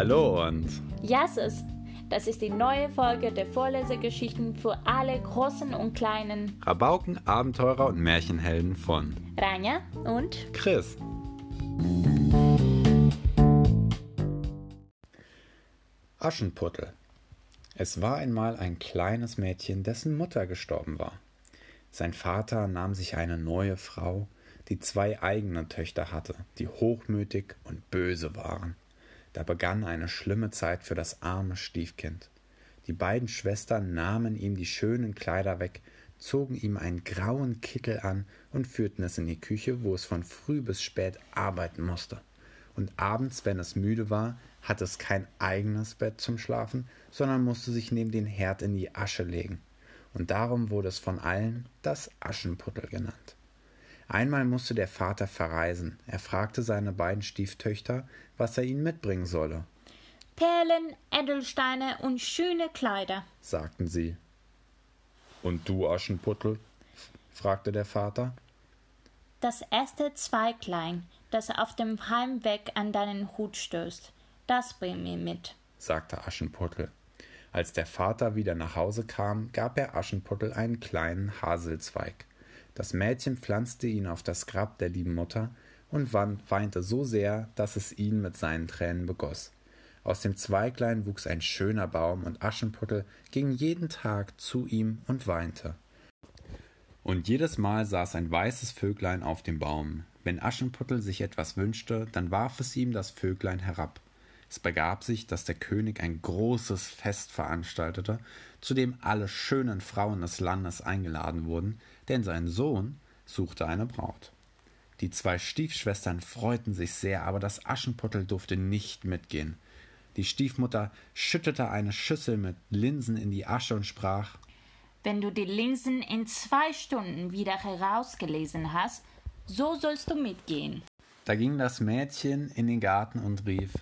Hallo und Jasses, das ist die neue Folge der Vorlesegeschichten für alle Großen und Kleinen. Rabauken, Abenteurer und Märchenhelden von Ranja und Chris. Aschenputtel. Es war einmal ein kleines Mädchen, dessen Mutter gestorben war. Sein Vater nahm sich eine neue Frau, die zwei eigene Töchter hatte, die hochmütig und böse waren. Da begann eine schlimme Zeit für das arme Stiefkind. Die beiden Schwestern nahmen ihm die schönen Kleider weg, zogen ihm einen grauen Kittel an und führten es in die Küche, wo es von früh bis spät arbeiten musste. Und abends, wenn es müde war, hatte es kein eigenes Bett zum Schlafen, sondern musste sich neben den Herd in die Asche legen. Und darum wurde es von allen das Aschenputtel genannt. Einmal musste der Vater verreisen. Er fragte seine beiden Stieftöchter, was er ihnen mitbringen solle. Perlen, Edelsteine und schöne Kleider, sagten sie. Und du, Aschenputtel? fragte der Vater. Das erste Zweiglein, das auf dem Heimweg an deinen Hut stößt, das bring mir mit, sagte Aschenputtel. Als der Vater wieder nach Hause kam, gab er Aschenputtel einen kleinen Haselzweig. Das Mädchen pflanzte ihn auf das Grab der lieben Mutter und weinte so sehr, dass es ihn mit seinen Tränen begoss. Aus dem Zweiglein wuchs ein schöner Baum, und Aschenputtel ging jeden Tag zu ihm und weinte. Und jedes Mal saß ein weißes Vöglein auf dem Baum. Wenn Aschenputtel sich etwas wünschte, dann warf es ihm das Vöglein herab. Es begab sich, dass der König ein großes Fest veranstaltete, zu dem alle schönen Frauen des Landes eingeladen wurden, denn sein Sohn suchte eine Braut. Die zwei Stiefschwestern freuten sich sehr, aber das Aschenputtel durfte nicht mitgehen. Die Stiefmutter schüttete eine Schüssel mit Linsen in die Asche und sprach Wenn du die Linsen in zwei Stunden wieder herausgelesen hast, so sollst du mitgehen. Da ging das Mädchen in den Garten und rief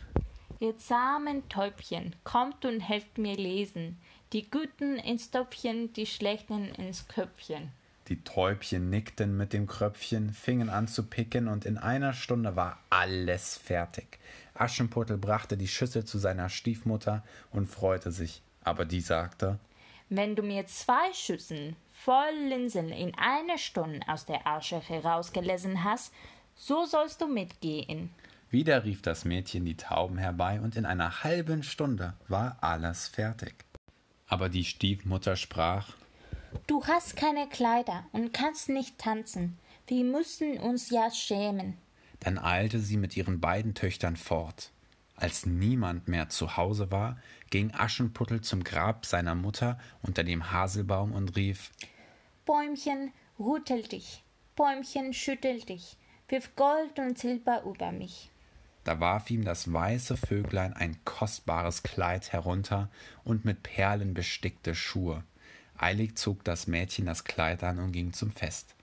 Ihr zahmen Täubchen, kommt und helft mir lesen, die Guten ins Töpfchen, die Schlechten ins Köpfchen. Die Täubchen nickten mit dem Kröpfchen, fingen an zu picken, und in einer Stunde war alles fertig. Aschenputtel brachte die Schüssel zu seiner Stiefmutter und freute sich, aber die sagte Wenn du mir zwei Schüsseln voll Linsen in einer Stunde aus der Asche herausgelesen hast, so sollst du mitgehen. Wieder rief das Mädchen die Tauben herbei, und in einer halben Stunde war alles fertig. Aber die Stiefmutter sprach Du hast keine Kleider und kannst nicht tanzen. Wir müssen uns ja schämen. Dann eilte sie mit ihren beiden Töchtern fort. Als niemand mehr zu Hause war, ging Aschenputtel zum Grab seiner Mutter unter dem Haselbaum und rief Bäumchen, rüttel dich, Bäumchen, schüttel dich, wirf Gold und Silber über mich. Da warf ihm das weiße Vöglein ein kostbares Kleid herunter und mit Perlen bestickte Schuhe. Eilig zog das Mädchen das Kleid an und ging zum Fest.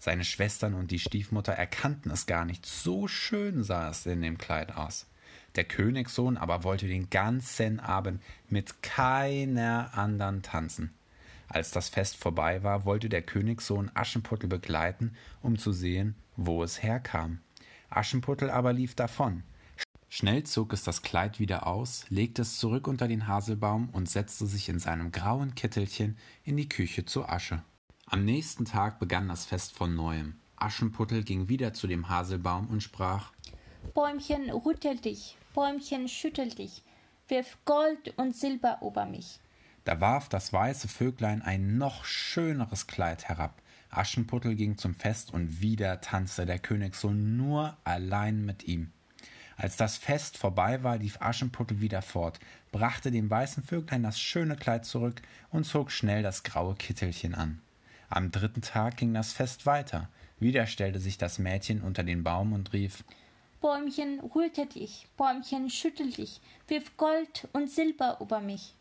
Seine Schwestern und die Stiefmutter erkannten es gar nicht, so schön sah es in dem Kleid aus. Der Königssohn aber wollte den ganzen Abend mit keiner andern tanzen. Als das Fest vorbei war, wollte der Königssohn Aschenputtel begleiten, um zu sehen, wo es herkam. Aschenputtel aber lief davon. Schnell zog es das Kleid wieder aus, legte es zurück unter den Haselbaum und setzte sich in seinem grauen Kittelchen in die Küche zur Asche. Am nächsten Tag begann das Fest von neuem. Aschenputtel ging wieder zu dem Haselbaum und sprach Bäumchen, rüttel dich, Bäumchen, schüttel dich, wirf Gold und Silber über mich. Da warf das weiße Vöglein ein noch schöneres Kleid herab. Aschenputtel ging zum Fest und wieder tanzte der Königssohn nur allein mit ihm. Als das Fest vorbei war, lief Aschenputtel wieder fort, brachte dem weißen Vöglein das schöne Kleid zurück und zog schnell das graue Kittelchen an. Am dritten Tag ging das Fest weiter. Wieder stellte sich das Mädchen unter den Baum und rief Bäumchen, rührte dich, Bäumchen, schüttel dich, wirf Gold und Silber über mich.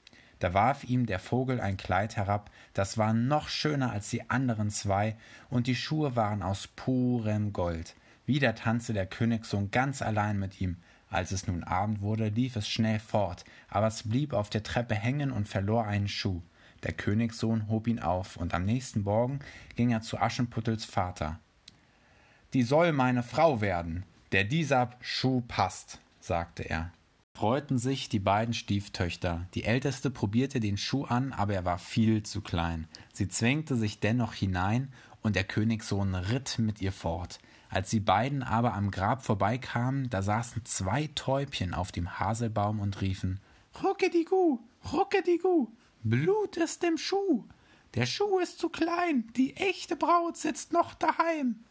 Da warf ihm der Vogel ein Kleid herab, das war noch schöner als die anderen zwei, und die Schuhe waren aus purem Gold. Wieder tanzte der Königssohn ganz allein mit ihm. Als es nun Abend wurde, lief es schnell fort, aber es blieb auf der Treppe hängen und verlor einen Schuh. Der Königssohn hob ihn auf, und am nächsten Morgen ging er zu Aschenputtels Vater. Die soll meine Frau werden, der dieser Schuh passt, sagte er. Freuten sich die beiden Stieftöchter. Die älteste probierte den Schuh an, aber er war viel zu klein. Sie zwängte sich dennoch hinein, und der Königssohn ritt mit ihr fort. Als die beiden aber am Grab vorbeikamen, da saßen zwei Täubchen auf dem Haselbaum und riefen Ruckedigu, Ruckedigu, Blut ist im Schuh. Der Schuh ist zu klein, die echte Braut sitzt noch daheim.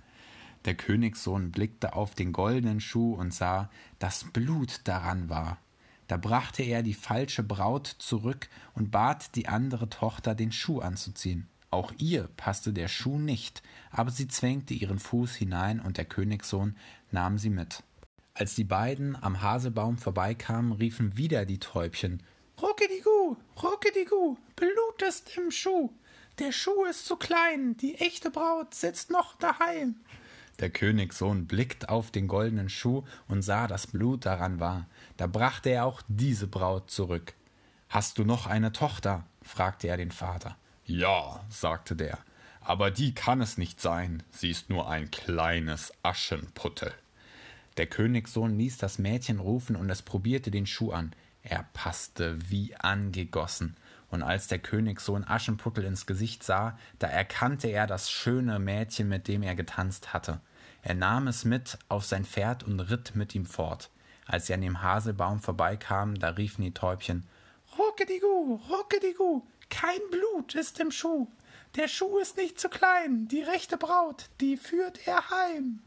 Der Königssohn blickte auf den goldenen Schuh und sah, dass Blut daran war. Da brachte er die falsche Braut zurück und bat die andere Tochter, den Schuh anzuziehen. Auch ihr passte der Schuh nicht, aber sie zwängte ihren Fuß hinein und der Königssohn nahm sie mit. Als die beiden am Haselbaum vorbeikamen, riefen wieder die Täubchen Ruckedigu, Ruckedigu, Blut ist im Schuh. Der Schuh ist zu klein, die echte Braut sitzt noch daheim. Der Königssohn blickt auf den goldenen Schuh und sah, dass Blut daran war. Da brachte er auch diese Braut zurück. Hast du noch eine Tochter? fragte er den Vater. Ja, sagte der, aber die kann es nicht sein, sie ist nur ein kleines Aschenputtel. Der Königssohn ließ das Mädchen rufen und es probierte den Schuh an. Er passte wie angegossen. Und als der Königssohn Aschenputtel ins Gesicht sah, da erkannte er das schöne Mädchen, mit dem er getanzt hatte. Er nahm es mit auf sein Pferd und ritt mit ihm fort. Als sie an dem Haselbaum vorbeikamen, da riefen die Täubchen Ruckedigu, Ruckedigu, kein Blut ist im Schuh. Der Schuh ist nicht zu klein, die rechte Braut, die führt er heim.